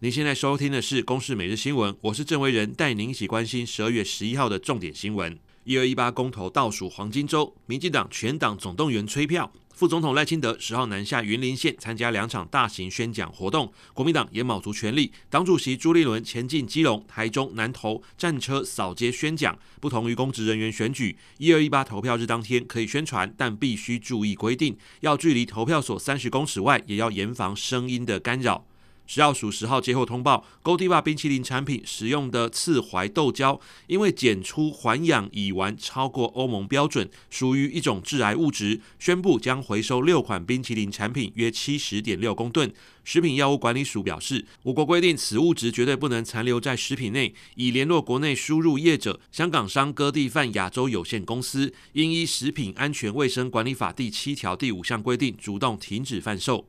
您现在收听的是《公视每日新闻》，我是郑维仁，带您一起关心十二月十一号的重点新闻。一二一八公投倒数黄金周，民进党全党总动员催票。副总统赖清德十号南下云林县参加两场大型宣讲活动，国民党也卯足全力。党主席朱立伦前进基隆、台中、南投战车扫街宣讲。不同于公职人员选举，一二一八投票日当天可以宣传，但必须注意规定，要距离投票所三十公尺外，也要严防声音的干扰。食药署十号接获通报，Godiva 冰淇淋产品使用的刺槐豆胶，因为检出环氧乙烷超过欧盟标准，属于一种致癌物质，宣布将回收六款冰淇淋产品，约七十点六公吨。食品药物管理署表示，我国规定此物质绝对不能残留在食品内，已联络国内输入业者香港商哥地范亚洲有限公司，应依《食品安全卫生管理法》第七条第五项规定，主动停止贩售。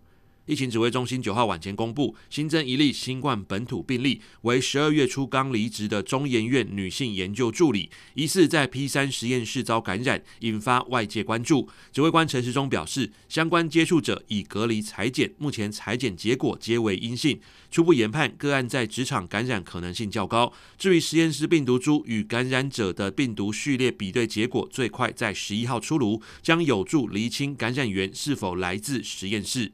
疫情指挥中心九号晚间公布，新增一例新冠本土病例，为十二月初刚离职的中研院女性研究助理，疑似在 P 三实验室遭感染，引发外界关注。指挥官陈时中表示，相关接触者已隔离采检，目前采检结果皆为阴性，初步研判个案在职场感染可能性较高。至于实验室病毒株与感染者的病毒序列比对结果，最快在十一号出炉，将有助厘清感染源是否来自实验室。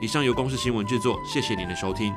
以上由公司新闻制作，谢谢您的收听。